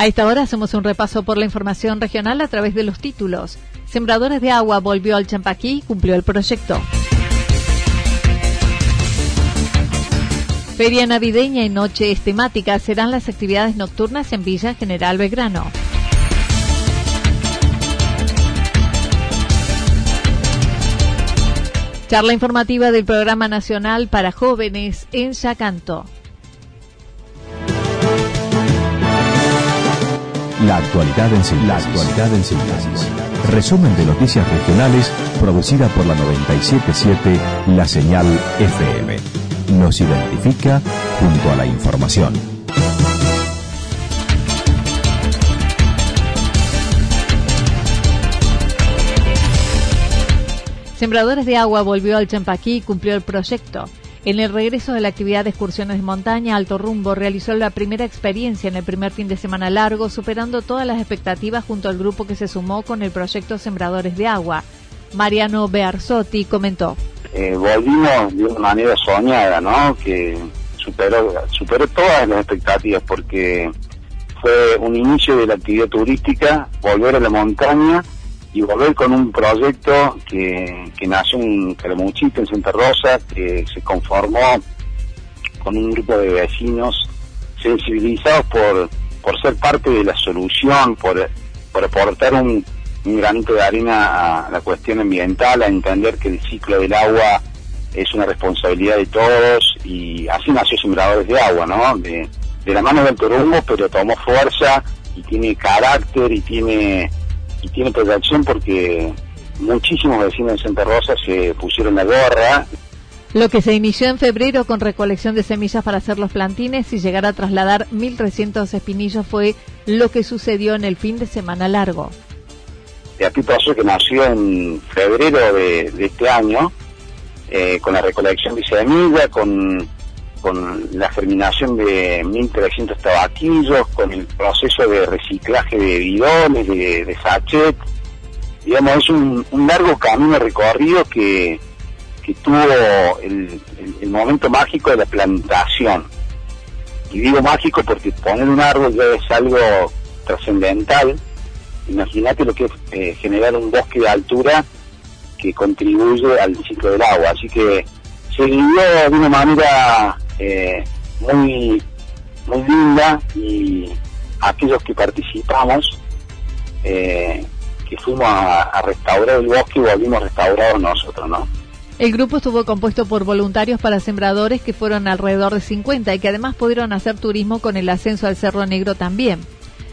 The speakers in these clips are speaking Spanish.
A esta hora hacemos un repaso por la información regional a través de los títulos. Sembradores de agua volvió al Champaquí y cumplió el proyecto. Feria navideña y noches temáticas serán las actividades nocturnas en Villa General Belgrano. Charla informativa del Programa Nacional para Jóvenes en Yacanto. La actualidad en síntesis. Resumen de noticias regionales producida por la 977 La Señal FM. Nos identifica junto a la información. Sembradores de Agua volvió al Champaquí y cumplió el proyecto. En el regreso de la actividad de excursiones de montaña, Alto Rumbo realizó la primera experiencia en el primer fin de semana largo, superando todas las expectativas junto al grupo que se sumó con el proyecto Sembradores de Agua. Mariano Bearzotti comentó. Eh, volvimos de una manera soñada, ¿no? Que superó, superó todas las expectativas porque fue un inicio de la actividad turística, volver a la montaña y volver con un proyecto que, que nació en Calamuchita, en Santa Rosa, que se conformó con un grupo de vecinos sensibilizados por, por ser parte de la solución, por, por aportar un, granito de arena a la cuestión ambiental, a entender que el ciclo del agua es una responsabilidad de todos y así nació Sembradores de Agua, ¿no? De, de la mano del Torumbo, pero tomó fuerza y tiene carácter y tiene y tiene proyección porque muchísimos vecinos de Santa Rosa se pusieron la gorra. Lo que se inició en febrero con recolección de semillas para hacer los plantines y llegar a trasladar 1.300 espinillos fue lo que sucedió en el fin de semana largo. Y aquí pasó que nació en febrero de, este año, eh, con la recolección de semillas, con con la germinación de 1.300 tabaquillos, con el proceso de reciclaje de bidones, de, sachet. Digamos, es un, largo camino recorrido que, que tuvo el, momento mágico de la plantación. Y digo mágico porque poner un árbol ya es algo trascendental. Imagínate lo que es eh, generar un bosque de altura que contribuye al ciclo del agua. Así que se vivió de una manera eh, muy, muy linda y aquellos que participamos, eh, que fuimos a, restaurar el bosque volvimos restaurados nosotros, ¿no? El grupo estuvo compuesto por voluntarios para sembradores que fueron alrededor de 50 y que además pudieron hacer turismo con el ascenso al Cerro Negro también.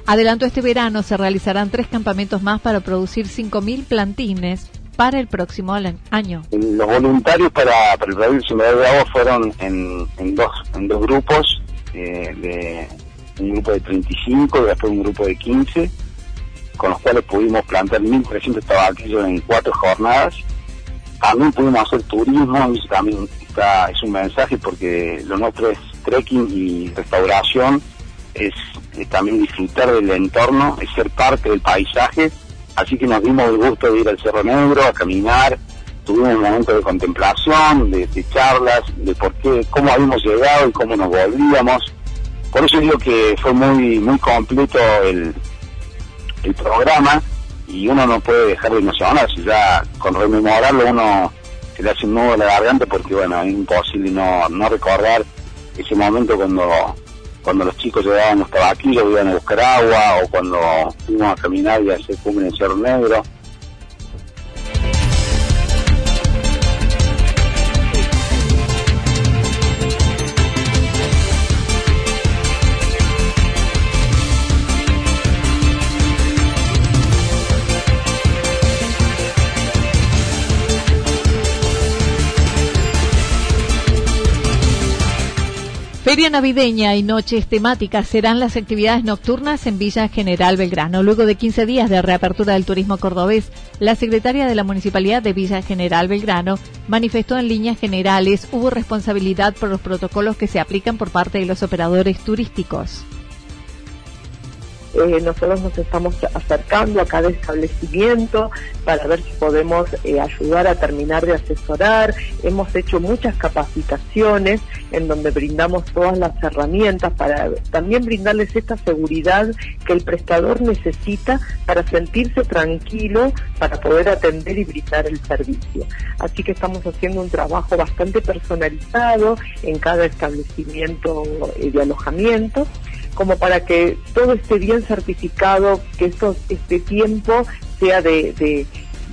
Adelanto este verano se realizarán tres campamentos más para producir 5.000 plantines para el próximo año. Los voluntarios para, para el Radio Sembrador de Agua fueron en, dos, en dos grupos, eh, un grupo de 35 y después un grupo de 15, con los cuales pudimos plantar 1.300 tabaquillos en cuatro jornadas también pudimos hacer turismo y también está, es un mensaje porque lo nuestro es trekking y restauración, es, también disfrutar del entorno, es ser parte del paisaje, así que nos dimos el gusto de ir al Cerro Negro a caminar, tuvimos un momento de contemplación, de, charlas, de por qué, cómo habíamos llegado y cómo nos volvíamos. Por eso digo que fue muy, muy completo el, el programa y uno no puede dejar de emocionarse, ya con rememorarlo uno se le hace un nudo en la garganta porque bueno, es imposible no, no recordar ese momento cuando cuando los chicos llegaban los tabaquillos, iban a buscar agua, o cuando fuimos a caminar y a hacer cumbre en Cerro Negro. Feria navideña y noches temáticas serán las actividades nocturnas en Villa General Belgrano. Luego de 15 días de reapertura del turismo cordobés, la secretaria de la Municipalidad de Villa General Belgrano manifestó en líneas generales hubo responsabilidad por los protocolos que se aplican por parte de los operadores turísticos. Eh, nosotros nos estamos acercando a cada establecimiento para ver si podemos eh, ayudar a terminar de asesorar. Hemos hecho muchas capacitaciones en donde brindamos todas las herramientas para también brindarles esta seguridad que el prestador necesita para sentirse tranquilo, para poder atender y brindar el servicio. Así que estamos haciendo un trabajo bastante personalizado en cada establecimiento eh, de alojamiento como para que todo esté bien certificado, que esto, este tiempo sea de,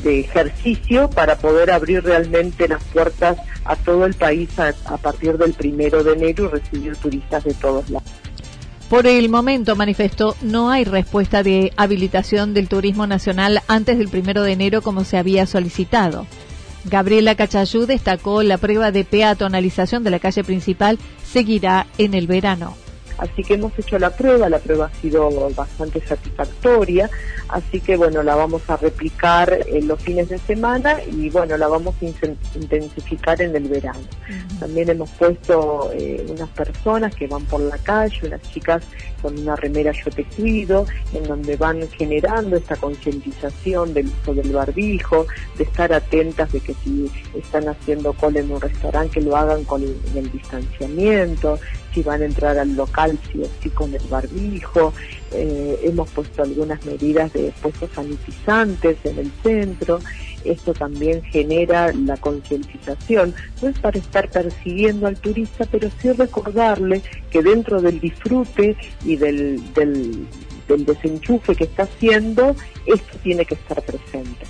ejercicio para poder abrir realmente las puertas a todo el país a, a partir del primero de enero y recibir turistas de todos lados. Por el momento, manifestó, no hay respuesta de habilitación del turismo nacional antes del primero de enero como se había solicitado. Gabriela Cachayú destacó la prueba de peatonalización de la calle principal seguirá en el verano. Así que hemos hecho la prueba, la prueba ha sido bastante satisfactoria, así que bueno, la vamos a replicar en los fines de semana y bueno, la vamos a intensificar en el verano. También hemos puesto eh, unas personas que van por la calle, unas chicas con una remera Yo Te Cuido, en donde van generando esta concientización del uso del barbijo, de estar atentas de que si están haciendo cola en un restaurante, que lo hagan con el distanciamiento, si van a entrar al local, sí o sí con el barbijo. Eh, hemos puesto algunas medidas de puestos sanitizantes en el centro. Esto también genera la concientización. No es para estar persiguiendo al turista, pero sí recordarle que dentro del disfrute y del, del, del desenchufe que está haciendo, esto tiene que estar presente.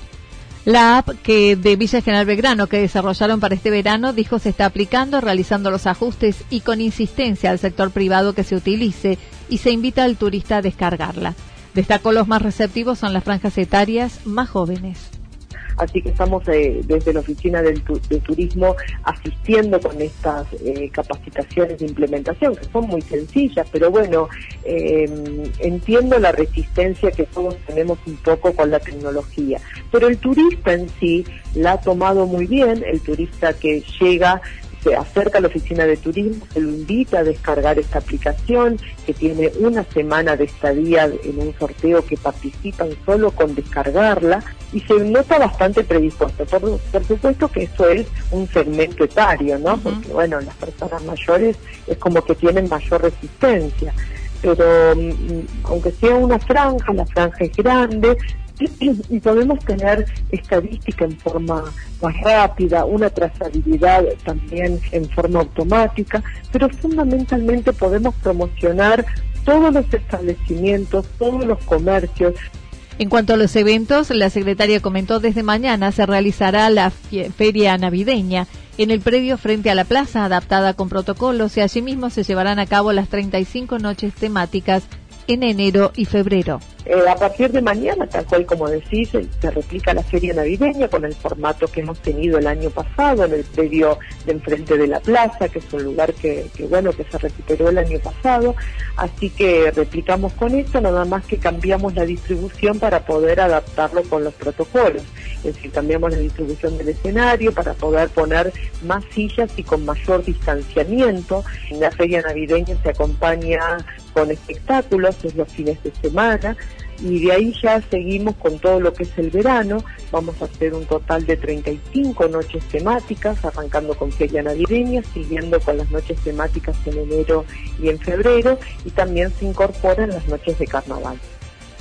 La app que de Villa General Belgrano que desarrollaron para este verano dijo se está aplicando, realizando los ajustes y con insistencia al sector privado que se utilice y se invita al turista a descargarla. Destacó los más receptivos son las franjas etarias más jóvenes. Así que estamos eh, desde la Oficina del de Turismo asistiendo con estas eh, capacitaciones de implementación, que son muy sencillas, pero bueno, eh, entiendo la resistencia que todos tenemos un poco con la tecnología. Pero el turista en sí la ha tomado muy bien, el turista que llega se acerca a la oficina de turismo, se lo invita a descargar esta aplicación que tiene una semana de estadía en un sorteo que participan solo con descargarla y se nota bastante predispuesto. Por, supuesto que eso es un segmento etario, ¿no? Porque bueno, las personas mayores es como que tienen mayor resistencia pero mm, aunque sea una franja, la franja es grande, y podemos tener estadística en forma más rápida, una trazabilidad también en forma automática, pero fundamentalmente podemos promocionar todos los establecimientos, todos los comercios. En cuanto a los eventos, la secretaria comentó desde mañana se realizará la feria navideña en el predio frente a la plaza adaptada con protocolos y asimismo se llevarán a cabo las 35 noches temáticas en enero y febrero. Eh, a partir de mañana, tal cual como decís, se replica la feria navideña con el formato que hemos tenido el año pasado en el predio de enfrente de la plaza, que es un lugar que, bueno que se recuperó el año pasado. Así que replicamos con esto, nada más que cambiamos la distribución para poder adaptarlo con los protocolos. es decir, cambiamos la distribución del escenario para poder poner más sillas y con mayor distanciamiento. En la feria navideña se acompaña con espectáculos, es los fines de semana, y de ahí ya seguimos con todo lo que es el verano. Vamos a hacer un total de 35 noches temáticas, arrancando con feria navideña, siguiendo con las noches temáticas en enero y en febrero, y también se incorporan las noches de carnaval.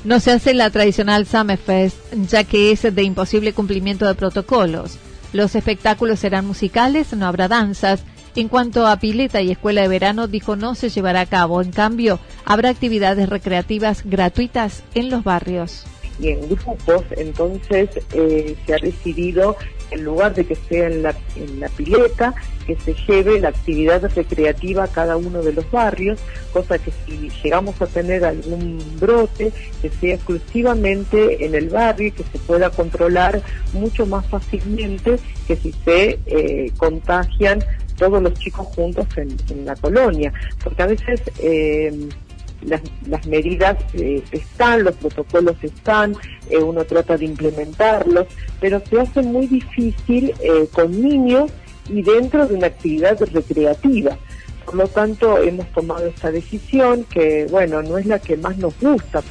No se hace la tradicional Summerfest, ya que es de imposible cumplimiento de protocolos. Los espectáculos serán musicales, no habrá danzas. En cuanto a pileta y escuela de verano, dijo no se llevará a cabo. En cambio, habrá actividades recreativas gratuitas en los barrios y en grupos, entonces eh, se ha decidido, en lugar de que sea en la, pileta, que se lleve la actividad recreativa a cada uno de los barrios, cosa que si llegamos a tener algún brote, que sea exclusivamente en el barrio y que se pueda controlar mucho más fácilmente que si se eh, contagian todos los chicos juntos en, la colonia, porque a veces eh, las, medidas eh, están, los protocolos están, eh, uno trata de implementarlos, pero se hace muy difícil eh, con niños y dentro de una actividad recreativa. Por lo tanto, hemos tomado esta decisión que, bueno, no es la que más nos gusta.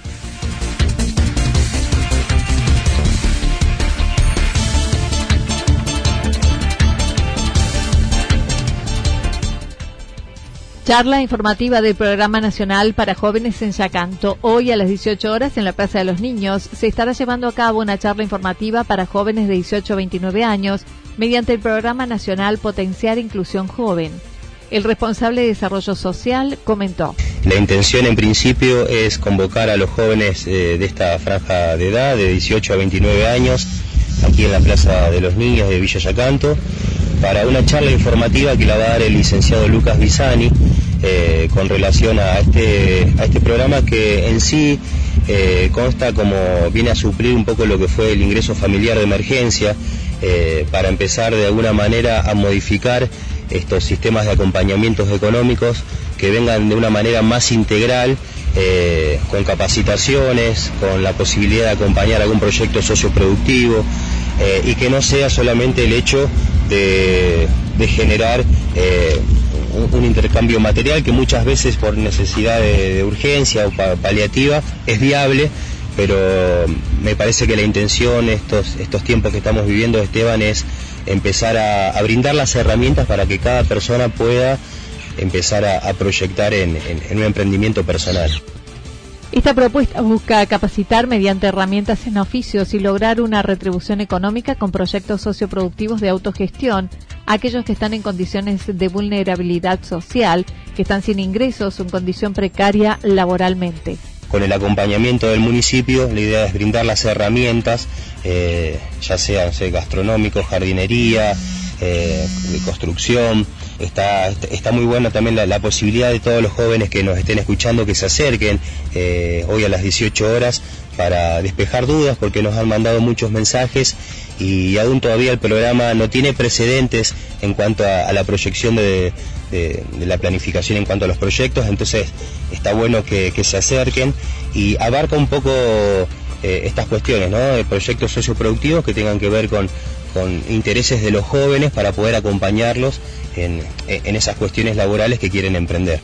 Charla informativa del Programa Nacional para Jóvenes en Yacanto. Hoy a las 18 horas en la Plaza de los Niños se estará llevando a cabo una charla informativa para jóvenes de 18 a 29 años mediante el Programa Nacional Potenciar Inclusión Joven. El responsable de Desarrollo Social comentó. La intención en principio es convocar a los jóvenes eh, de esta franja de edad, de 18 a 29 años, aquí en la Plaza de los Niños de Villa Yacanto, para una charla informativa que la va a dar el licenciado Lucas Bisani eh, con relación a este, a este programa que en sí eh, consta como viene a suplir un poco lo que fue el ingreso familiar de emergencia eh, para empezar de alguna manera a modificar estos sistemas de acompañamientos económicos que vengan de una manera más integral con capacitaciones, con la posibilidad de acompañar algún proyecto socioproductivo y que no sea solamente el hecho de, generar eh, un, intercambio material que muchas veces por necesidad de, urgencia o paliativa es viable, pero me parece que la intención estos, estos tiempos que estamos viviendo, Esteban, es empezar a, brindar las herramientas para que cada persona pueda empezar a, proyectar en un emprendimiento personal. Esta propuesta busca capacitar mediante herramientas en oficios y lograr una retribución económica con proyectos socioproductivos de autogestión a aquellos que están en condiciones de vulnerabilidad social, que están sin ingresos o en condición precaria laboralmente. Con el acompañamiento del municipio, la idea es brindar las herramientas, eh, ya sea gastronómico, jardinería, eh, de construcción, Está, está muy buena también la, posibilidad de todos los jóvenes que nos estén escuchando que se acerquen eh, hoy a las 18 horas para despejar dudas porque nos han mandado muchos mensajes y aún todavía el programa no tiene precedentes en cuanto a, la proyección de, la planificación en cuanto a los proyectos, entonces está bueno que, se acerquen y abarca un poco eh, estas cuestiones, ¿no? De proyectos socioproductivos que tengan que ver con intereses de los jóvenes para poder acompañarlos en, esas cuestiones laborales que quieren emprender.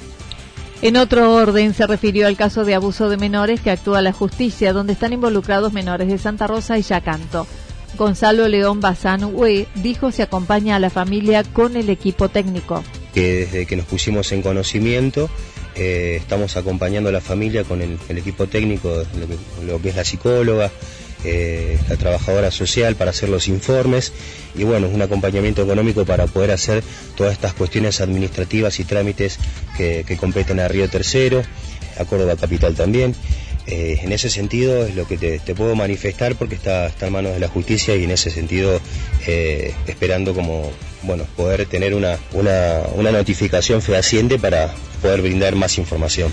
En otro orden, se refirió al caso de abuso de menores que actúa la justicia, donde están involucrados menores de Santa Rosa y Yacanto. Gonzalo León Bazán Hue dijo se acompaña a la familia con el equipo técnico. Que desde que nos pusimos en conocimiento, eh, estamos acompañando a la familia con el, equipo técnico, lo que es la psicóloga, eh, la trabajadora social para hacer los informes y bueno, un acompañamiento económico para poder hacer todas estas cuestiones administrativas y trámites que, competen a Río Tercero, a Córdoba Capital también. Eh, en ese sentido es lo que te, puedo manifestar porque está, en manos de la justicia y en ese sentido eh, esperando como bueno poder tener una, una, una notificación fehaciente para poder brindar más información.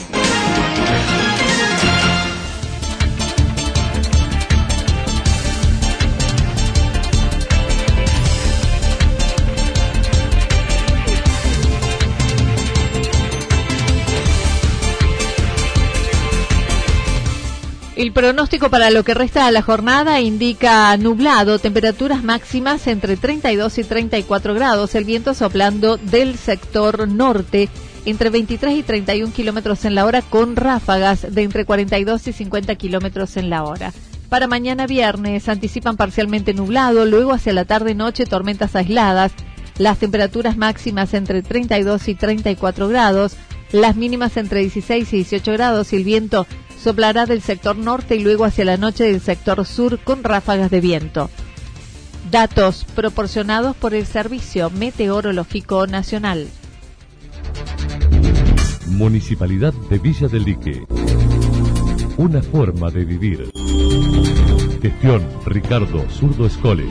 El pronóstico para lo que resta de la jornada indica nublado, temperaturas máximas entre 32 y 34 grados, el viento soplando del sector norte entre 23 y 31 kilómetros en la hora con ráfagas de entre 42 y 50 kilómetros en la hora. Para mañana viernes anticipan parcialmente nublado, luego hacia la tarde-noche tormentas aisladas, las temperaturas máximas entre 32 y 34 grados, las mínimas entre 16 y 18 grados y el viento soplará del sector norte y luego hacia la noche del sector sur con ráfagas de viento. Datos proporcionados por el Servicio Meteorológico Nacional. Municipalidad de Villa del Lique. Una forma de vivir. Gestión Ricardo Zurdo Escole.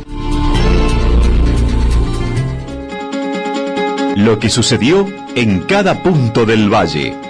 Lo que sucedió en cada punto del valle.